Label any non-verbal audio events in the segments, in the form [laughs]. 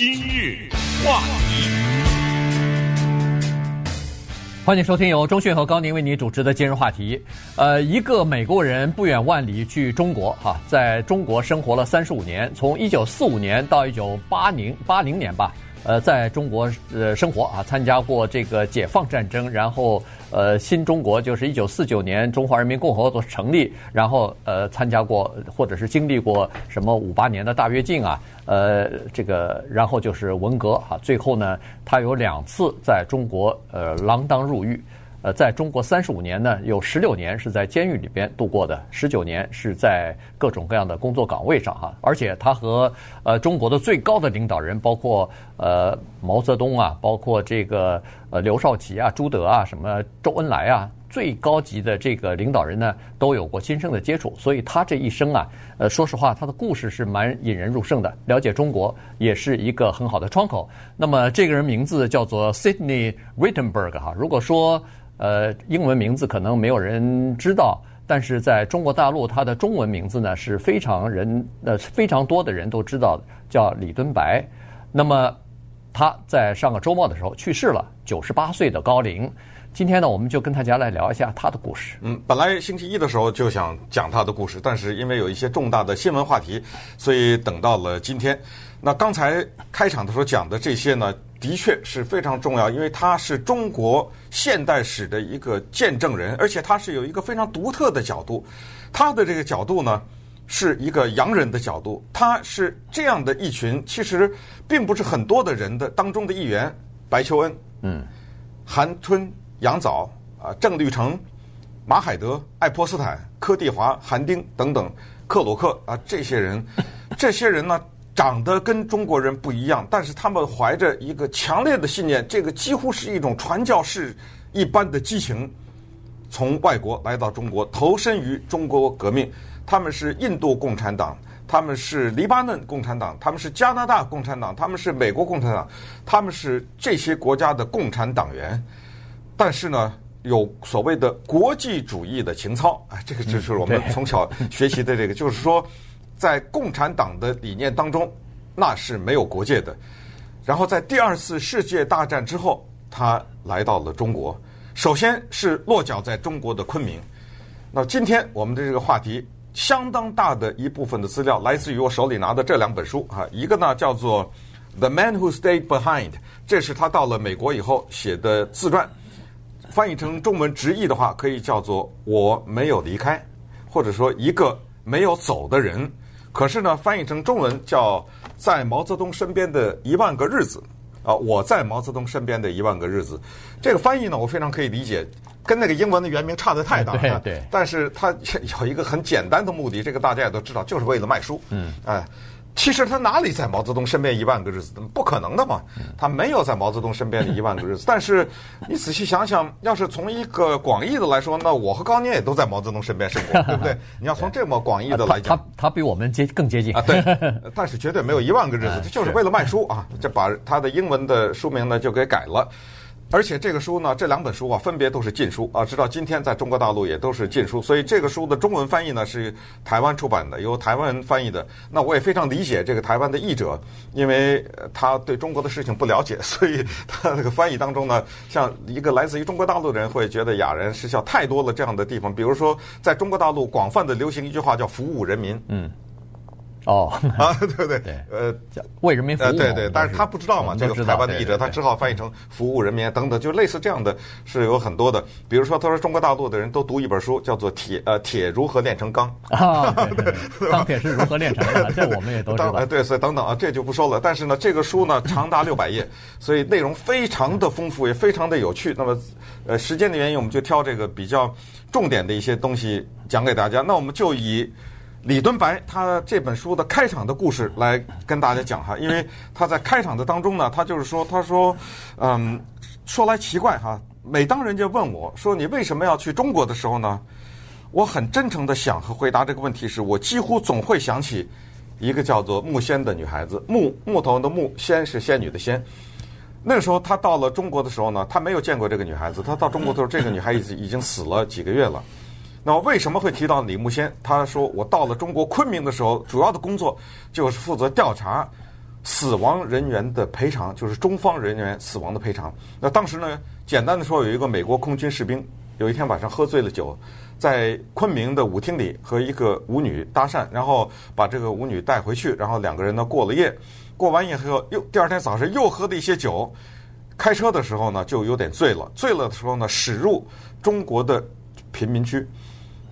今日话题，欢迎收听由钟讯和高宁为你主持的今日话题。呃，一个美国人不远万里去中国，哈，在中国生活了三十五年，从一九四五年到一九八零八零年吧。呃，在中国呃生活啊，参加过这个解放战争，然后呃新中国就是一九四九年中华人民共和国成立，然后呃参加过或者是经历过什么五八年的大跃进啊，呃这个然后就是文革、啊，最后呢他有两次在中国呃锒铛入狱。呃，在中国三十五年呢，有十六年是在监狱里边度过的，十九年是在各种各样的工作岗位上哈。而且他和呃中国的最高的领导人，包括呃毛泽东啊，包括这个呃刘少奇啊、朱德啊、什么周恩来啊，最高级的这个领导人呢，都有过亲身的接触。所以他这一生啊，呃，说实话，他的故事是蛮引人入胜的，了解中国也是一个很好的窗口。那么这个人名字叫做 Sidney Rittenberg 哈，如果说。呃，英文名字可能没有人知道，但是在中国大陆，他的中文名字呢是非常人呃非常多的人都知道的，叫李敦白。那么他在上个周末的时候去世了，九十八岁的高龄。今天呢，我们就跟大家来聊一下他的故事。嗯，本来星期一的时候就想讲他的故事，但是因为有一些重大的新闻话题，所以等到了今天。那刚才开场的时候讲的这些呢，的确是非常重要，因为他是中国现代史的一个见证人，而且他是有一个非常独特的角度。他的这个角度呢，是一个洋人的角度。他是这样的一群，其实并不是很多的人的当中的一员。白求恩，嗯，韩春、杨早啊，郑绿成、马海德、爱泼斯坦、柯蒂华、韩丁等等，克鲁克啊，这些人，[laughs] 这些人呢。长得跟中国人不一样，但是他们怀着一个强烈的信念，这个几乎是一种传教士一般的激情，从外国来到中国，投身于中国革命。他们是印度共产党，他们是黎巴嫩共产党，他们是加拿大共产党，他们是美国共产党，他们是这些国家的共产党员。但是呢，有所谓的国际主义的情操，啊，这个就是我们从小学习的这个，就是说。在共产党的理念当中，那是没有国界的。然后在第二次世界大战之后，他来到了中国，首先是落脚在中国的昆明。那今天我们的这个话题，相当大的一部分的资料来自于我手里拿的这两本书哈，一个呢叫做《The Man Who Stayed Behind》，这是他到了美国以后写的自传，翻译成中文直译的话，可以叫做《我没有离开》，或者说一个没有走的人。可是呢，翻译成中文叫《在毛泽东身边的一万个日子》啊，我在毛泽东身边的一万个日子。这个翻译呢，我非常可以理解，跟那个英文的原名差的太大了。[laughs] 对对。但是它有一个很简单的目的，这个大家也都知道，就是为了卖书。嗯。哎。其实他哪里在毛泽东身边一万个日子？不可能的嘛！他没有在毛泽东身边的一万个日子。但是你仔细想想，要是从一个广义的来说，那我和高宁也都在毛泽东身边生活，对不对？[laughs] 你要从这么广义的来讲，他他比我们接更接近啊。对，[laughs] 但是绝对没有一万个日子，就是为了卖书啊！就把他的英文的书名呢就给改了。而且这个书呢，这两本书啊，分别都是禁书啊，直到今天在中国大陆也都是禁书。所以这个书的中文翻译呢是台湾出版的，由台湾人翻译的。那我也非常理解这个台湾的译者，因为他对中国的事情不了解，所以他这个翻译当中呢，像一个来自于中国大陆的人会觉得哑然失笑。太多了这样的地方，比如说在中国大陆广泛的流行一句话叫“服务人民”。嗯。哦啊，[laughs] 对对？对，呃，为人民服务。对对，但是他不知道嘛，这个台湾的译者他只好翻译成“服务人民”等等，就类似这样的是有很多的。比如说，他说中国大陆的人都读一本书，叫做《铁呃铁如何炼成钢》啊，对，[laughs] 钢铁是如何炼成的？这我们也都知道。对，所以等等啊，这就不说了。但是呢，这个书呢长达六百页，所以内容非常的丰富，也非常的有趣。那么，呃，时间的原因，我们就挑这个比较重点的一些东西讲给大家。那我们就以。李敦白他这本书的开场的故事来跟大家讲哈，因为他在开场的当中呢，他就是说，他说，嗯，说来奇怪哈，每当人家问我说你为什么要去中国的时候呢，我很真诚的想和回答这个问题是，我几乎总会想起一个叫做木仙的女孩子，木木头的木，仙是仙女的仙。那个时候他到了中国的时候呢，他没有见过这个女孩子，他到中国的时候，这个女孩子已经死了几个月了。那为什么会提到李木仙？他说：“我到了中国昆明的时候，主要的工作就是负责调查死亡人员的赔偿，就是中方人员死亡的赔偿。那当时呢，简单的说，有一个美国空军士兵，有一天晚上喝醉了酒，在昆明的舞厅里和一个舞女搭讪，然后把这个舞女带回去，然后两个人呢过了夜。过完夜以后，又第二天早上又喝了一些酒，开车的时候呢就有点醉了。醉了的时候呢，驶入中国的贫民区，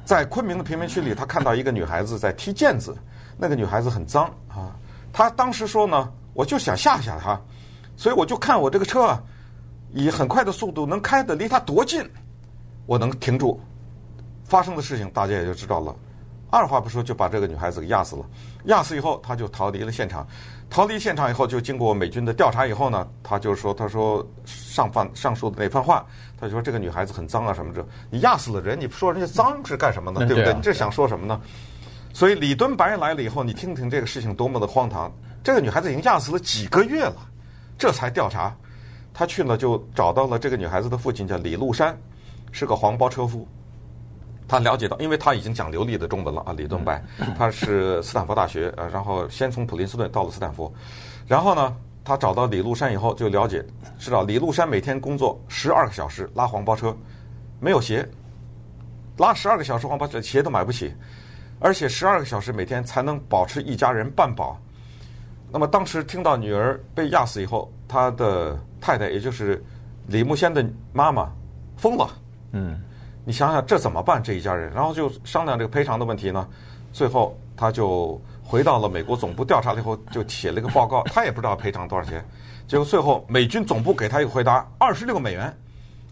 在昆明的贫民区里，他看到一个女孩子在踢毽子，那个女孩子很脏啊。他当时说呢，我就想吓吓她，所以我就看我这个车啊，以很快的速度能开的离她多近，我能停住。发生的事情大家也就知道了。二话不说就把这个女孩子给压死了。压死以后，他就逃离了现场。逃离现场以后，就经过美军的调查以后呢，他就说：“他说上犯上述的那番话，他就说这个女孩子很脏啊什么这。你压死了人，你说人家脏是干什么呢？对不对？你这想说什么呢？所以李敦白来了以后，你听听这个事情多么的荒唐。这个女孩子已经压死了几个月了，这才调查。他去了就找到了这个女孩子的父亲，叫李禄山，是个黄包车夫。”他了解到，因为他已经讲流利的中文了啊，李顿白，他是斯坦福大学，呃，然后先从普林斯顿到了斯坦福，然后呢，他找到李禄山以后就了解，知道李禄山每天工作十二个小时拉黄包车，没有鞋，拉十二个小时黄包车鞋都买不起，而且十二个小时每天才能保持一家人半饱。那么当时听到女儿被压死以后，他的太太也就是李慕仙的妈妈疯了，嗯。你想想这怎么办？这一家人，然后就商量这个赔偿的问题呢。最后他就回到了美国总部调查了以后，就写了一个报告。他也不知道赔偿多少钱。结果最后美军总部给他一个回答：二十六美元。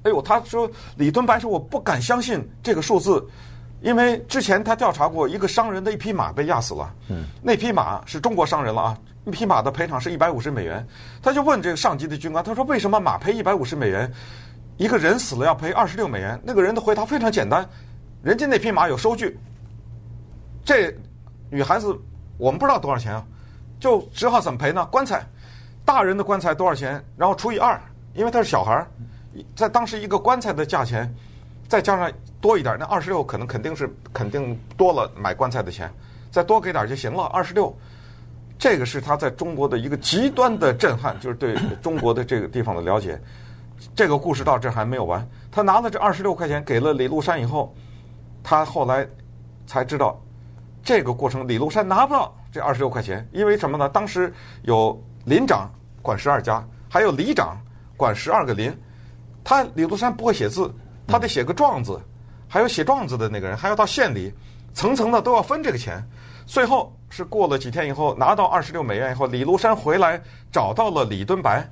哎呦，他说李敦白说我不敢相信这个数字，因为之前他调查过一个商人的一匹马被压死了。嗯，那匹马是中国商人了啊，那匹马的赔偿是一百五十美元。他就问这个上级的军官，他说为什么马赔一百五十美元？一个人死了要赔二十六美元，那个人的回答非常简单，人家那匹马有收据。这女孩子我们不知道多少钱啊，就只好怎么赔呢？棺材，大人的棺材多少钱？然后除以二，因为他是小孩儿，在当时一个棺材的价钱，再加上多一点，那二十六可能肯定是肯定多了买棺材的钱，再多给点就行了。二十六，这个是他在中国的一个极端的震撼，就是对中国的这个地方的了解。这个故事到这还没有完。他拿了这二十六块钱给了李禄山以后，他后来才知道，这个过程李禄山拿不到这二十六块钱，因为什么呢？当时有林长管十二家，还有里长管十二个林。他李禄山不会写字，他得写个状子，还有写状子的那个人还要到县里，层层的都要分这个钱。最后是过了几天以后，拿到二十六美元以后，李禄山回来找到了李敦白，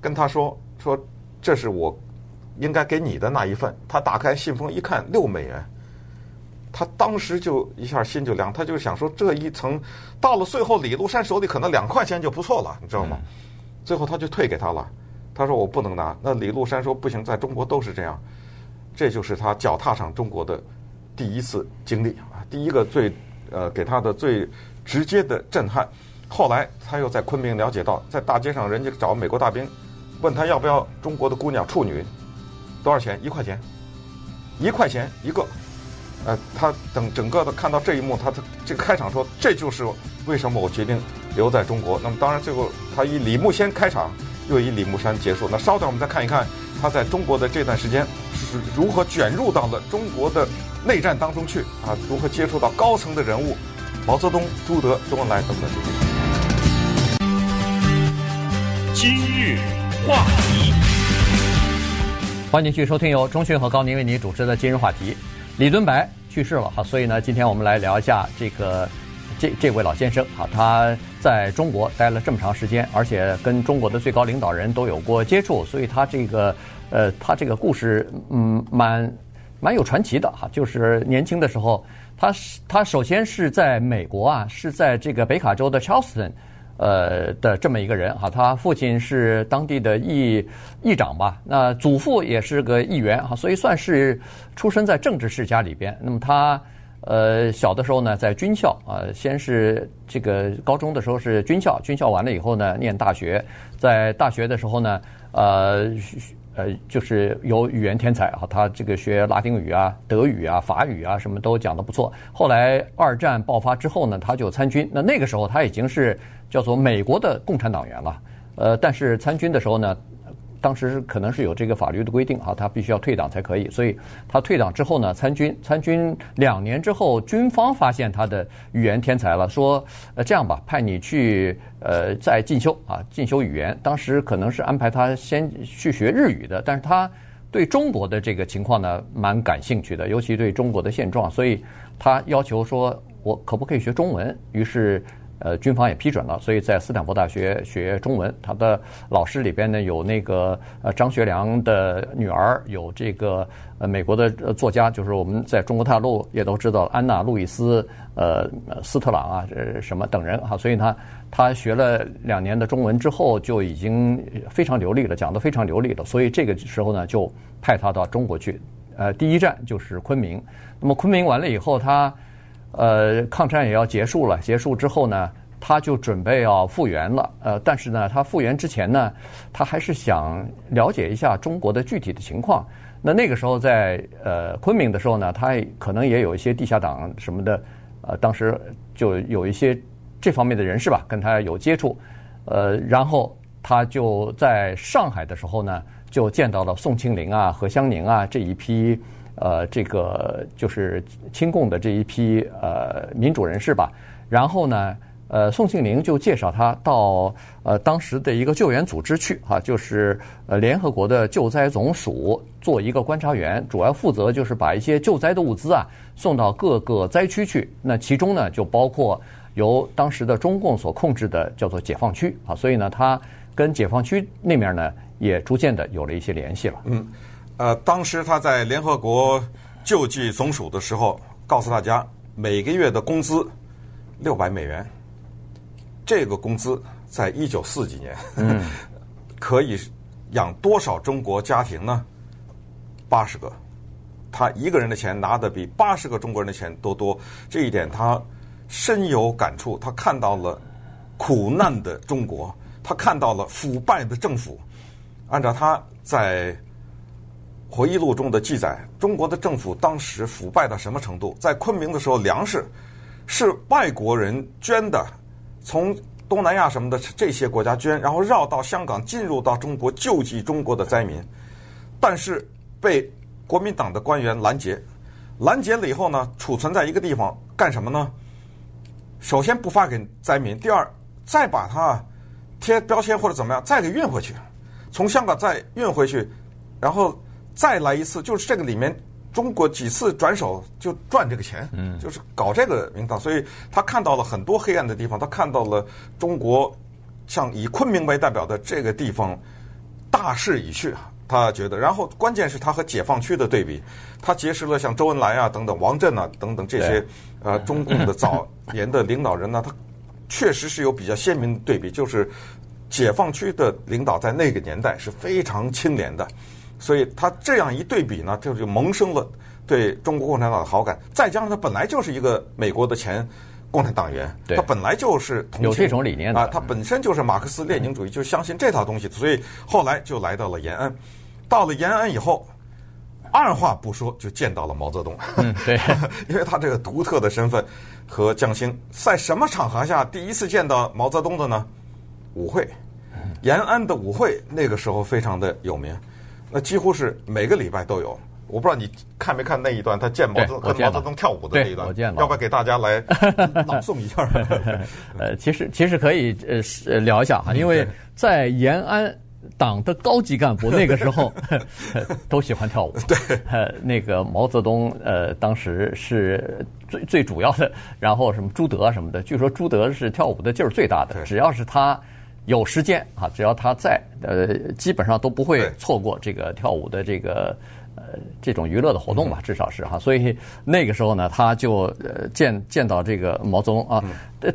跟他说说。这是我应该给你的那一份。他打开信封一看，六美元，他当时就一下心就凉。他就想说，这一层到了最后，李禄山手里可能两块钱就不错了，你知道吗？最后他就退给他了。他说我不能拿。那李禄山说不行，在中国都是这样。这就是他脚踏上中国的第一次经历啊，第一个最呃给他的最直接的震撼。后来他又在昆明了解到，在大街上人家找美国大兵。问他要不要中国的姑娘处女，多少钱？一块钱，一块钱一个。呃，他等整个的看到这一幕，他他这个开场说，这就是为什么我决定留在中国。那么当然最后他以李慕仙开场，又以李慕山结束。那稍等，我们再看一看他在中国的这段时间是如何卷入到了中国的内战当中去啊，如何接触到高层的人物，毛泽东、朱德、周恩来等等这些。今日。话题，欢迎继续收听由中讯和高宁为您主持的今日话题。李敦白去世了哈，所以呢，今天我们来聊一下这个这这位老先生哈，他在中国待了这么长时间，而且跟中国的最高领导人都有过接触，所以他这个呃，他这个故事嗯，蛮蛮有传奇的哈。就是年轻的时候，他是他首先是在美国啊，是在这个北卡州的 Charleston。呃的这么一个人哈，他父亲是当地的议议长吧，那祖父也是个议员哈，所以算是出生在政治世家里边。那么他呃小的时候呢，在军校啊，先是这个高中的时候是军校，军校完了以后呢，念大学，在大学的时候呢，呃呃，就是有语言天才啊，他这个学拉丁语啊、德语啊、法语啊，什么都讲得不错。后来二战爆发之后呢，他就参军。那那个时候他已经是叫做美国的共产党员了。呃，但是参军的时候呢，当时可能是有这个法律的规定啊，他必须要退党才可以。所以他退党之后呢，参军，参军两年之后，军方发现他的语言天才了，说呃这样吧，派你去呃再进修啊，进修语言。当时可能是安排他先去学日语的，但是他对中国的这个情况呢蛮感兴趣的，尤其对中国的现状，所以他要求说我可不可以学中文？于是。呃，军方也批准了，所以在斯坦福大学学中文。他的老师里边呢，有那个呃张学良的女儿，有这个呃美国的作家，就是我们在中国大陆也都知道安娜·路易斯呃斯特朗啊，呃什么等人哈。所以他他学了两年的中文之后，就已经非常流利了，讲得非常流利了。所以这个时候呢，就派他到中国去。呃，第一站就是昆明。那么昆明完了以后，他。呃，抗战也要结束了。结束之后呢，他就准备要复员了。呃，但是呢，他复员之前呢，他还是想了解一下中国的具体的情况。那那个时候在呃昆明的时候呢，他可能也有一些地下党什么的。呃，当时就有一些这方面的人士吧，跟他有接触。呃，然后他就在上海的时候呢，就见到了宋庆龄啊、何香凝啊这一批。呃，这个就是亲共的这一批呃民主人士吧。然后呢，呃，宋庆龄就介绍他到呃当时的一个救援组织去哈、啊，就是呃联合国的救灾总署做一个观察员，主要负责就是把一些救灾的物资啊送到各个灾区去。那其中呢，就包括由当时的中共所控制的叫做解放区啊，所以呢，他跟解放区那面呢也逐渐的有了一些联系了。嗯。呃，当时他在联合国救济总署的时候，告诉大家每个月的工资六百美元。这个工资在一九四几年，嗯，[laughs] 可以养多少中国家庭呢？八十个。他一个人的钱拿的比八十个中国人的钱都多，这一点他深有感触。他看到了苦难的中国，他看到了腐败的政府。按照他在回忆录中的记载，中国的政府当时腐败到什么程度？在昆明的时候，粮食是外国人捐的，从东南亚什么的这些国家捐，然后绕到香港，进入到中国救济中国的灾民，但是被国民党的官员拦截，拦截了以后呢，储存在一个地方干什么呢？首先不发给灾民，第二再把它贴标签或者怎么样，再给运回去，从香港再运回去，然后。再来一次，就是这个里面，中国几次转手就赚这个钱，嗯，就是搞这个名堂，所以他看到了很多黑暗的地方，他看到了中国像以昆明为代表的这个地方大势已去，他觉得。然后关键是他和解放区的对比，他结识了像周恩来啊等等、王震啊等等这些呃中共的早年的领导人呢，他确实是有比较鲜明的对比，就是解放区的领导在那个年代是非常清廉的。所以他这样一对比呢，就就萌生了对中国共产党的好感。再加上他本来就是一个美国的前共产党员，他本来就是有这种理念的啊，他本身就是马克思列宁主义，就相信这套东西。所以后来就来到了延安，到了延安以后，二话不说就见到了毛泽东。嗯，对，[laughs] 因为他这个独特的身份和匠心，在什么场合下第一次见到毛泽东的呢？舞会，延安的舞会那个时候非常的有名。那几乎是每个礼拜都有，我不知道你看没看那一段，他见毛泽跟毛泽东跳舞的那一段，要不要给大家来朗诵一下？[laughs] 呃，其实其实可以呃聊一下哈，因为在延安党的高级干部那个时候 [laughs] 都喜欢跳舞。对，[laughs] 呃，那个毛泽东呃当时是最最主要的，然后什么朱德什么的，据说朱德是跳舞的劲儿最大的，只要是他。有时间啊，只要他在，呃，基本上都不会错过这个跳舞的这个呃这种娱乐的活动吧，至少是哈。所以那个时候呢，他就呃见见到这个毛泽东啊，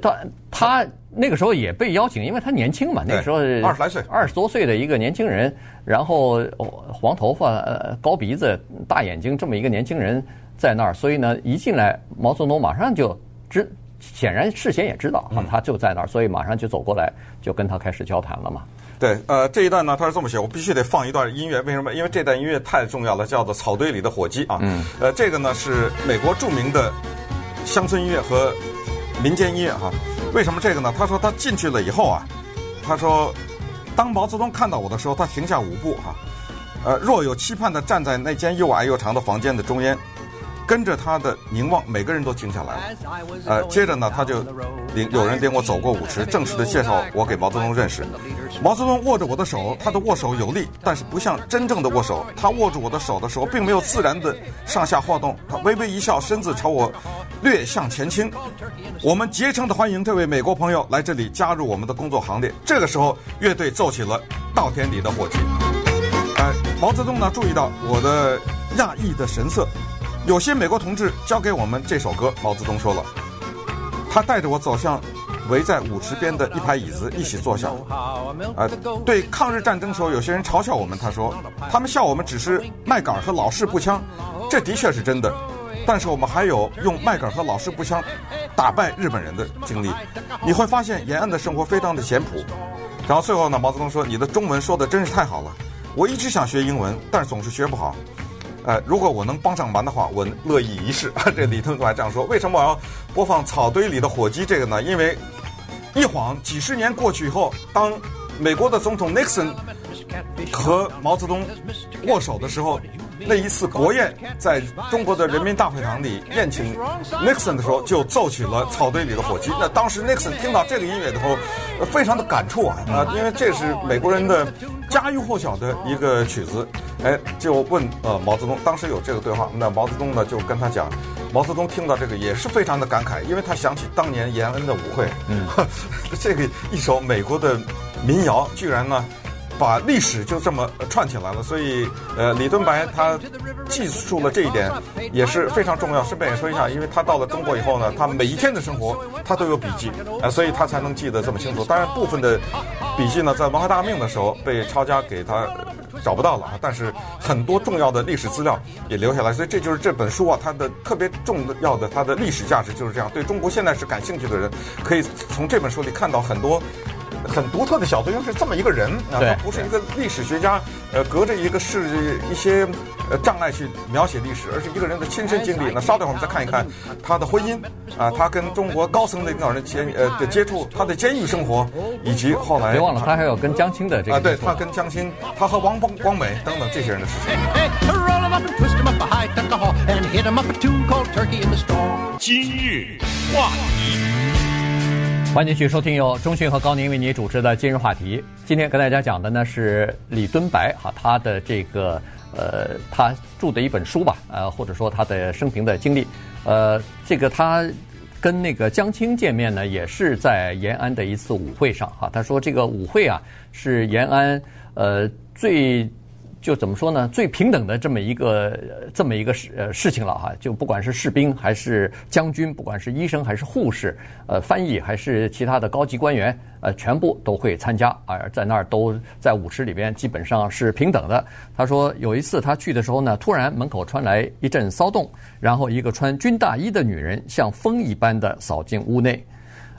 他他那个时候也被邀请，因为他年轻嘛，那个时候二十来岁，二十多岁的一个年轻人，然后黄头发、呃高鼻子、大眼睛这么一个年轻人在那儿，所以呢，一进来毛泽东马上就知。显然事先也知道啊，他就在那儿，所以马上就走过来，就跟他开始交谈了嘛。对，呃，这一段呢，他是这么写，我必须得放一段音乐，为什么？因为这段音乐太重要了，叫做《草堆里的火鸡》啊。嗯。呃，这个呢是美国著名的乡村音乐和民间音乐哈。为什么这个呢？他说他进去了以后啊，他说，当毛泽东看到我的时候，他停下舞步哈，呃，若有期盼地站在那间又矮又长的房间的中间。跟着他的凝望，每个人都停下来了。呃，接着呢，他就领有人领我走过舞池，正式的介绍我给毛泽东认识。毛泽东握着我的手，他的握手有力，但是不像真正的握手。他握住我的手的时候，并没有自然的上下晃动，他微微一笑，身子朝我略向前倾。我们竭诚的欢迎这位美国朋友来这里加入我们的工作行列。这个时候，乐队奏起了《稻田里的火鸡》。呃，毛泽东呢，注意到我的讶异的神色。有些美国同志教给我们这首歌，毛泽东说了，他带着我走向围在舞池边的一排椅子，一起坐下。啊、呃，对抗日战争时候，有些人嘲笑我们，他说他们笑我们只是麦稈和老式步枪，这的确是真的。但是我们还有用麦稈和老式步枪打败日本人的经历。你会发现延安的生活非常的简朴。然后最后呢，毛泽东说：“你的中文说的真是太好了，我一直想学英文，但是总是学不好。”呃，如果我能帮上忙的话，我乐意一试。[laughs] 这李登辉还这样说。为什么我要播放草堆里的火鸡这个呢？因为一晃几十年过去以后，当美国的总统 Nixon 和毛泽东握手的时候，那一次国宴在中国的人民大会堂里宴请 Nixon 的时候，就奏起了草堆里的火鸡。那当时 Nixon 听到这个音乐的时候，非常的感触啊啊，因为这是美国人的家喻户晓的一个曲子。哎，就问呃毛泽东，当时有这个对话，那毛泽东呢就跟他讲，毛泽东听到这个也是非常的感慨，因为他想起当年延安的舞会，嗯，[laughs] 这个一首美国的民谣，居然呢。把历史就这么串起来了，所以呃，李敦白他记述了这一点也是非常重要。顺便也说一下，因为他到了中国以后呢，他每一天的生活他都有笔记，啊、呃，所以他才能记得这么清楚。当然，部分的笔记呢，在文化大革命的时候被抄家给他找不到了啊，但是很多重要的历史资料也留下来。所以这就是这本书啊，它的特别重要的它的历史价值就是这样。对中国现在是感兴趣的人，可以从这本书里看到很多。很独特的小作用是这么一个人啊，他不是一个历史学家，呃，隔着一个是一些呃障碍去描写历史，而是一个人的亲身经历。那稍等会儿我们再看一看他的婚姻啊，他跟中国高层领导人接呃的接触，他的监狱生活，以及后来别忘了他还有跟江青的这个啊，对他跟江青，他和王光光美等等这些人的事情。今日话题。欢迎继续收听由中讯和高宁为你主持的今日话题。今天跟大家讲的呢是李敦白哈，他的这个呃，他著的一本书吧，呃，或者说他的生平的经历。呃，这个他跟那个江青见面呢，也是在延安的一次舞会上哈。他说这个舞会啊，是延安呃最。就怎么说呢？最平等的这么一个这么一个事事情了哈，就不管是士兵还是将军，不管是医生还是护士，呃，翻译还是其他的高级官员，呃，全部都会参加，而在那儿都在舞池里边基本上是平等的。他说有一次他去的时候呢，突然门口传来一阵骚动，然后一个穿军大衣的女人像风一般的扫进屋内，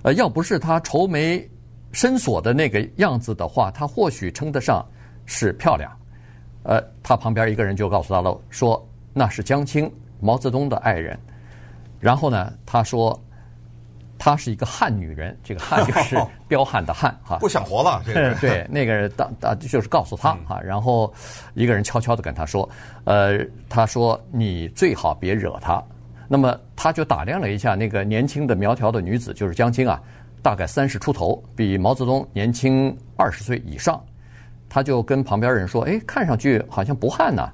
呃，要不是她愁眉深锁的那个样子的话，她或许称得上是漂亮。呃，他旁边一个人就告诉他了，说那是江青，毛泽东的爱人。然后呢，他说她是一个汉女人，这个汉就 [laughs] 是彪悍的汉哈。不想活了，这个对那个人当当就是告诉他哈。然后一个人悄悄的跟他说，呃，他说你最好别惹他。那么他就打量了一下那个年轻的苗条的女子，就是江青啊，大概三十出头，比毛泽东年轻二十岁以上。他就跟旁边人说：“哎，看上去好像不旱呢。”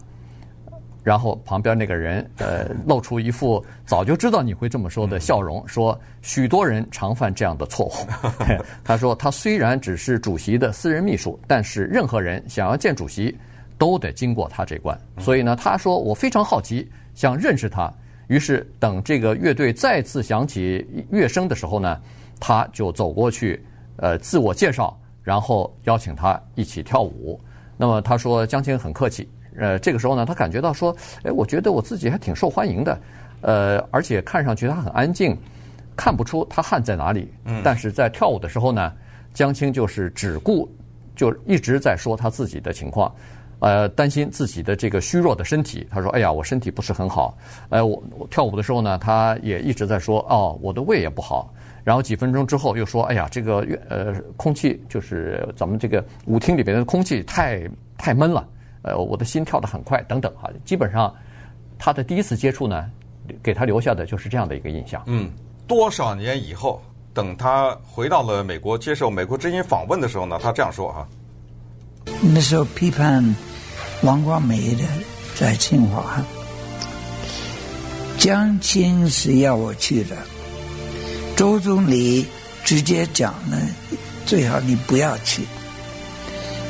然后旁边那个人呃露出一副早就知道你会这么说的笑容，说：“许多人常犯这样的错误。[laughs] ”他说：“他虽然只是主席的私人秘书，但是任何人想要见主席，都得经过他这关。所以呢，他说我非常好奇，想认识他。于是等这个乐队再次响起乐声的时候呢，他就走过去，呃，自我介绍。”然后邀请他一起跳舞，那么他说江青很客气，呃，这个时候呢，他感觉到说，哎，我觉得我自己还挺受欢迎的，呃，而且看上去他很安静，看不出他汗在哪里。嗯，但是在跳舞的时候呢，江青就是只顾就一直在说他自己的情况，呃，担心自己的这个虚弱的身体。他说：“哎呀，我身体不是很好。呃，我我跳舞的时候呢，他也一直在说，哦，我的胃也不好。然后几分钟之后又说，哎呀，这个呃，空气就是咱们这个舞厅里边的空气太太闷了。呃，我的心跳得很快，等等哈。基本上他的第一次接触呢，给他留下的就是这样的一个印象。嗯，多少年以后。”等他回到了美国接受美国之音访问的时候呢，他这样说哈：那时候批判王光美的在清华，江青是要我去的，周总理直接讲了，最好你不要去。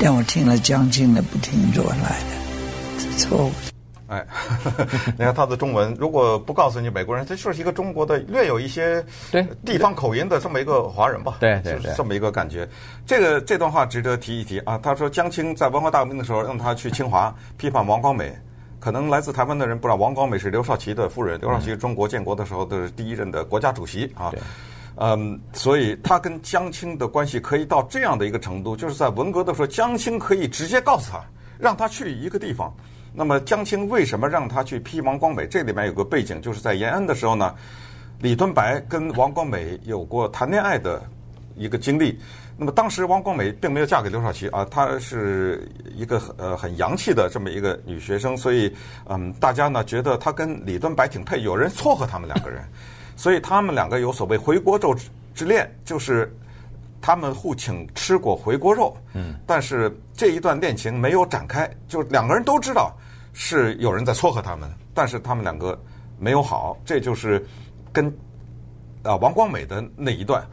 但我听了江青的，不听周恩来的，这错误。哎，[laughs] 你看他的中文，如果不告诉你美国人，他就是一个中国的略有一些对地方口音的这么一个华人吧？对对对，这么一个感觉。这个这段话值得提一提啊。他说江青在文化大革命的时候让他去清华批判王光美，可能来自台湾的人不知道王光美是刘少奇的夫人，刘少奇中国建国的时候的第一任的国家主席啊。嗯，所以他跟江青的关系可以到这样的一个程度，就是在文革的时候，江青可以直接告诉他，让他去一个地方。那么江青为什么让他去批王光美？这里面有个背景，就是在延安的时候呢，李敦白跟王光美有过谈恋爱的一个经历。那么当时王光美并没有嫁给刘少奇啊，她是一个呃很洋气的这么一个女学生，所以嗯，大家呢觉得她跟李敦白挺配，有人撮合他们两个人，所以他们两个有所谓回锅肉之恋，就是他们互请吃过回锅肉，嗯，但是这一段恋情没有展开，就两个人都知道。是有人在撮合他们，但是他们两个没有好，这就是跟啊王光美的那一段。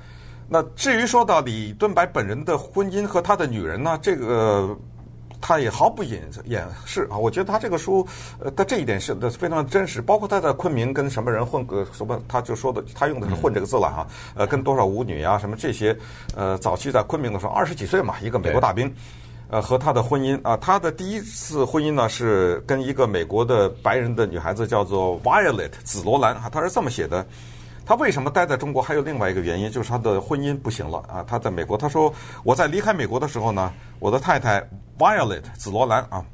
那至于说到李敦白本人的婚姻和他的女人呢，这个他也毫不掩掩饰啊。我觉得他这个书呃，他这一点是非常真实，包括他在昆明跟什么人混个什么，他就说的，他用的是“混”这个字了哈。呃，跟多少舞女啊什么这些，呃，早期在昆明的时候，二十几岁嘛，一个美国大兵。呃，和他的婚姻啊，他的第一次婚姻呢是跟一个美国的白人的女孩子叫做 Violet 紫罗兰啊，他是这么写的。他为什么待在中国？还有另外一个原因，就是他的婚姻不行了啊。他在美国，他说我在离开美国的时候呢，我的太太 Violet 紫罗兰啊，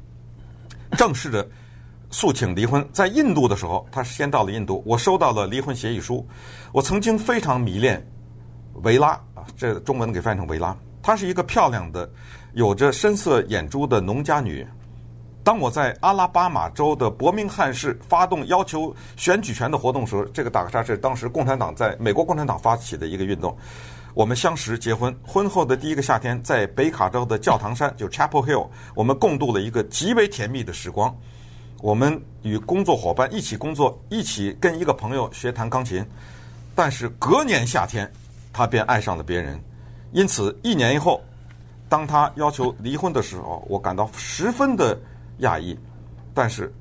正式的诉请离婚。在印度的时候，他先到了印度，我收到了离婚协议书。我曾经非常迷恋维拉啊，这中文给翻译成维拉，她是一个漂亮的。有着深色眼珠的农家女。当我在阿拉巴马州的伯明翰市发动要求选举权的活动时，这个打个叉是当时共产党在美国共产党发起的一个运动。我们相识结婚，婚后的第一个夏天，在北卡州的教堂山，就 Chapel Hill，我们共度了一个极为甜蜜的时光。我们与工作伙伴一起工作，一起跟一个朋友学弹钢琴。但是隔年夏天，他便爱上了别人，因此一年以后。当他要求离婚的时候，我感到十分的讶异，但是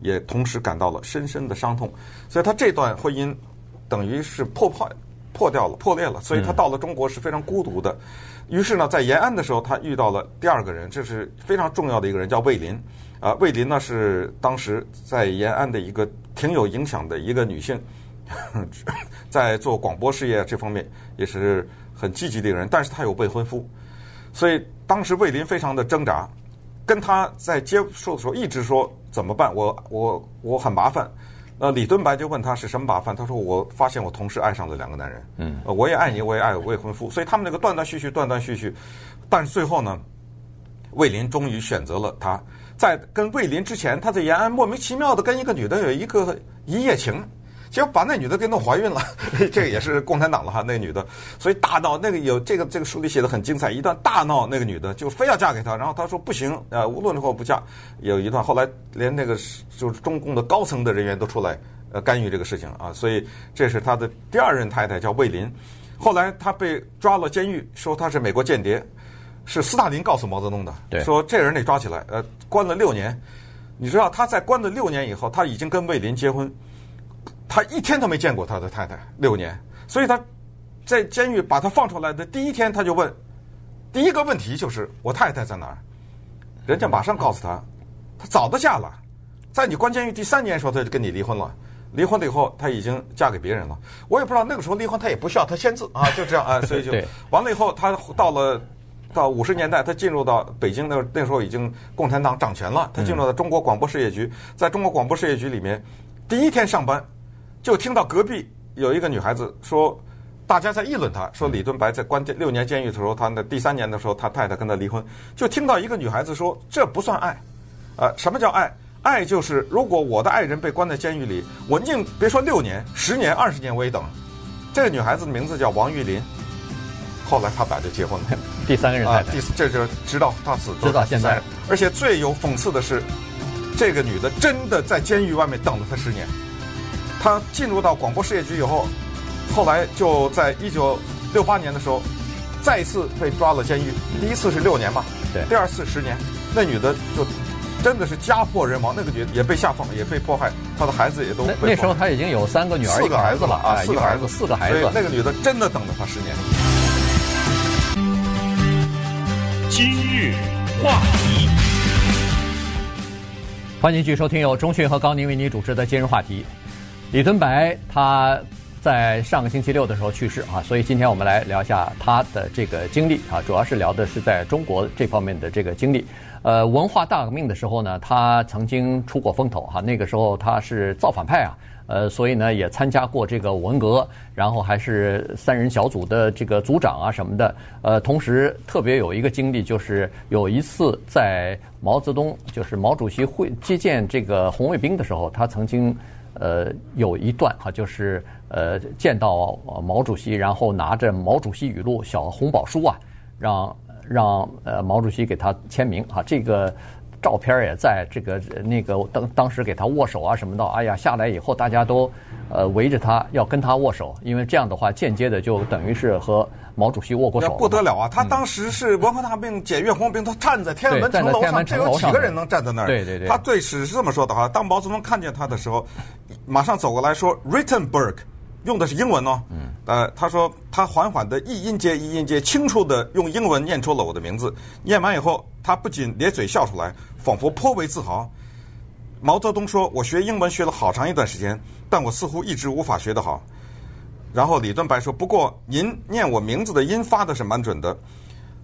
也同时感到了深深的伤痛。所以他这段婚姻等于是破破破掉了、破裂了。所以他到了中国是非常孤独的。于是呢，在延安的时候，他遇到了第二个人，这是非常重要的一个人，叫魏林。啊，魏林呢是当时在延安的一个挺有影响的一个女性，[laughs] 在做广播事业这方面也是很积极的一个人。但是她有未婚夫。所以当时魏林非常的挣扎，跟他在接触的时候一直说怎么办？我我我很麻烦。那李敦白就问他是什么麻烦？他说我发现我同时爱上了两个男人。嗯，我也爱你，我也爱我未婚夫。所以他们那个断断续续，断断续续。但是最后呢，魏林终于选择了他。在跟魏林之前，他在延安莫名其妙的跟一个女的有一个一夜情。结果把那女的给弄怀孕了，[laughs] 这个也是共产党了哈，那个女的，所以大闹那个有这个这个书里写的很精彩，一段大闹那个女的就非要嫁给他，然后他说不行，呃，无论如何不嫁。有一段后来连那个就是中共的高层的人员都出来呃干预这个事情啊，所以这是他的第二任太太叫魏林，后来他被抓了监狱，说他是美国间谍，是斯大林告诉毛泽东的，对，说这人得抓起来，呃，关了六年，你知道他在关了六年以后，他已经跟魏林结婚。他一天都没见过他的太太六年，所以他在监狱把他放出来的第一天，他就问第一个问题就是我太太在哪儿？人家马上告诉他，他早都嫁了，在你关监狱第三年的时候他就跟你离婚了，离婚了以后她已经嫁给别人了。我也不知道那个时候离婚她也不需要她签字啊，[laughs] 就这样啊，所以就完了以后他到了到五十年代，他进入到北京那那时候已经共产党掌权了，他进入到中国广播事业局，在中国广播事业局里面，第一天上班就听到隔壁有一个女孩子说，大家在议论他，说李敦白在关监六年监狱的时候，他的第三年的时候，他太太跟他离婚，就听到一个女孩子说，这不算爱，呃，什么叫爱？爱就是如果我的爱人被关在监狱里，我宁别说六年、十年、二十年我也等。这个女孩子的名字叫王玉林，后来他俩就结婚了。第三个人太太，啊、第四这就直到他死，直到现在。而且最有讽刺的是，这个女的真的在监狱外面等了他十年。她进入到广播事业局以后，后来就在一九六八年的时候，再一次被抓了监狱。第一次是六年吧，对。第二次十年，那女的就。真的是家破人亡，那个女也被下放，也被迫害，她的孩子也都被。那时候她已经有三个女儿，四个孩子了啊，四个孩子，四个孩子。那个女的真的等了他十年。今日话题，欢迎继续收听由中讯和高宁为您主持的今日话题。李敦白他在上个星期六的时候去世啊，所以今天我们来聊一下他的这个经历啊，主要是聊的是在中国这方面的这个经历。呃，文化大革命的时候呢，他曾经出过风头哈。那个时候他是造反派啊，呃，所以呢也参加过这个文革，然后还是三人小组的这个组长啊什么的。呃，同时特别有一个经历，就是有一次在毛泽东就是毛主席会接见这个红卫兵的时候，他曾经呃有一段哈，就是呃见到毛主席，然后拿着毛主席语录小红宝书啊，让。让呃毛主席给他签名啊，这个照片也在这个那个当当时给他握手啊什么的，哎呀下来以后大家都呃围着他要跟他握手，因为这样的话间接的就等于是和毛主席握过手。不得了啊！他当时是文化大革命检阅红卫兵，他站在天安门城楼上，这有几个人能站在那儿？对对对。他对史是这么说的哈，当毛泽东看见他的时候，马上走过来说：“Rittenberg。”用的是英文哦，嗯，呃，他说他缓缓的一音节一音节，清楚的用英文念出了我的名字。念完以后，他不仅咧嘴笑出来，仿佛颇为自豪。毛泽东说：“我学英文学了好长一段时间，但我似乎一直无法学得好。”然后李敦白说：“不过您念我名字的音发的是蛮准的。”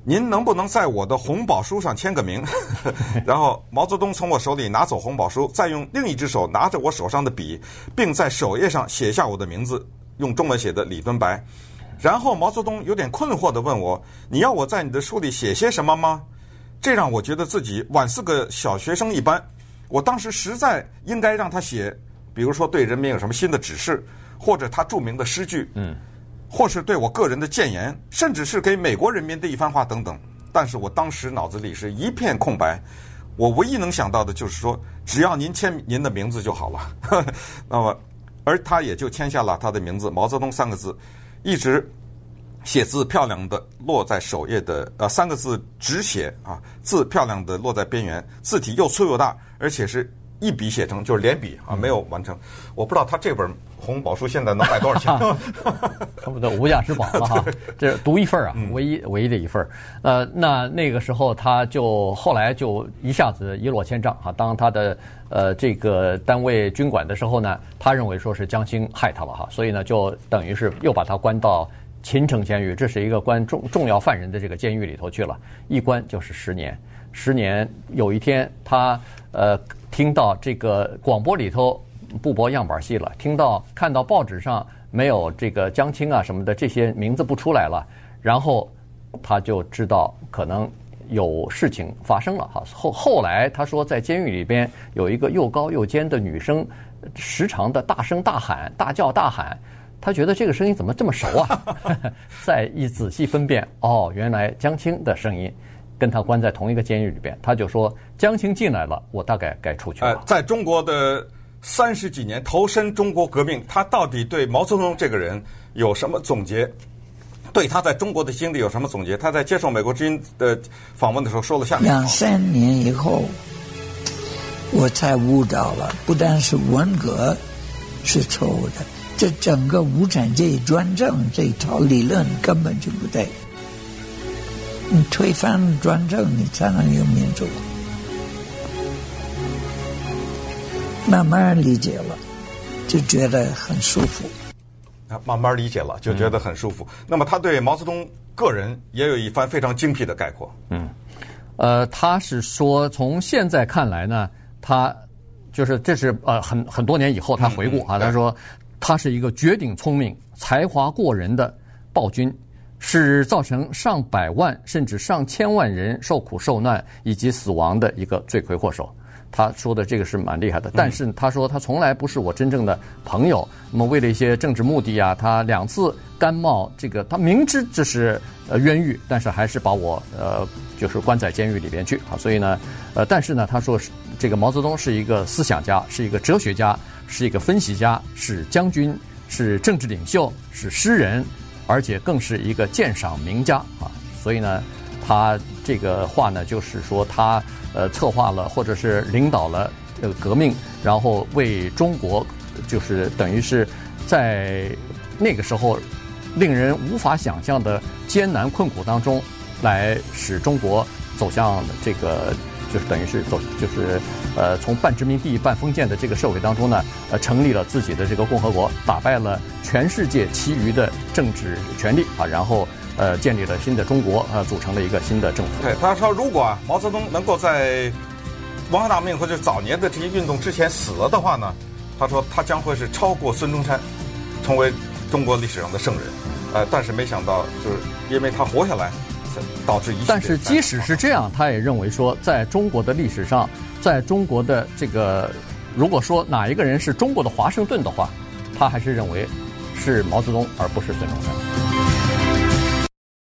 您能不能在我的红宝书上签个名？[laughs] 然后毛泽东从我手里拿走红宝书，再用另一只手拿着我手上的笔，并在首页上写下我的名字，用中文写的李敦白。然后毛泽东有点困惑地问我：“你要我在你的书里写些什么吗？”这让我觉得自己宛似个小学生一般。我当时实在应该让他写，比如说对人民有什么新的指示，或者他著名的诗句。嗯。或是对我个人的谏言，甚至是给美国人民的一番话等等，但是我当时脑子里是一片空白，我唯一能想到的就是说，只要您签您的名字就好了。[laughs] 那么，而他也就签下了他的名字“毛泽东”三个字，一直写字漂亮的落在首页的呃三个字直写啊，字漂亮的落在边缘，字体又粗又大，而且是一笔写成，就是连笔啊，没有完成。我不知道他这本。红宝书现在能卖多少钱？差不多无价之宝了哈，这是独一份啊，唯一唯一的一份。呃，那那个时候他就后来就一下子一落千丈啊。当他的呃这个单位军管的时候呢，他认为说是江青害他了哈，所以呢就等于是又把他关到秦城监狱，这是一个关重重要犯人的这个监狱里头去了，一关就是十年。十年有一天他呃听到这个广播里头。不播样板戏了，听到看到报纸上没有这个江青啊什么的这些名字不出来了，然后他就知道可能有事情发生了哈。后后来他说在监狱里边有一个又高又尖的女生，时常的大声大喊、大叫大喊，他觉得这个声音怎么这么熟啊？[laughs] 再一仔细分辨，哦，原来江青的声音跟他关在同一个监狱里边，他就说江青进来了，我大概该出去了。呃，在中国的。三十几年投身中国革命，他到底对毛泽东这个人有什么总结？对他在中国的经历有什么总结？他在接受美国之音的访问的时候说了下面：两三年以后，我才悟到了，不但是文革是错误的，这整个无产阶级专政这一套理论根本就不对。你推翻专政，你才能有民主。慢慢理解了，就觉得很舒服。啊，慢慢理解了，就觉得很舒服。嗯、那么他对毛泽东个人也有一番非常精辟的概括。嗯，呃，他是说从现在看来呢，他就是这是呃很很多年以后他回顾啊，他说他是一个绝顶聪明、才华过人的暴君。是造成上百万甚至上千万人受苦受难以及死亡的一个罪魁祸首。他说的这个是蛮厉害的，但是他说他从来不是我真正的朋友。那么为了一些政治目的啊，他两次甘冒这个，他明知这是呃冤狱，但是还是把我呃就是关在监狱里边去啊。所以呢，呃，但是呢，他说是这个毛泽东是一个思想家，是一个哲学家，是一个分析家，是将军，是政治领袖，是诗人。而且更是一个鉴赏名家啊，所以呢，他这个话呢，就是说他呃策划了或者是领导了这个革命，然后为中国就是等于是在那个时候令人无法想象的艰难困苦当中，来使中国走向这个。就是等于是走，就是呃，从半殖民地半封建的这个社会当中呢，呃，成立了自己的这个共和国，打败了全世界其余的政治权力啊，然后呃，建立了新的中国，呃，组成了一个新的政府。对，他说，如果啊，毛泽东能够在文化大革命或者早年的这些运动之前死了的话呢，他说他将会是超过孙中山，成为中国历史上的圣人。呃，但是没想到，就是因为他活下来。导致一。但是即使是这样，他也认为说，在中国的历史上，在中国的这个，如果说哪一个人是中国的华盛顿的话，他还是认为是毛泽东，而不是孙中山。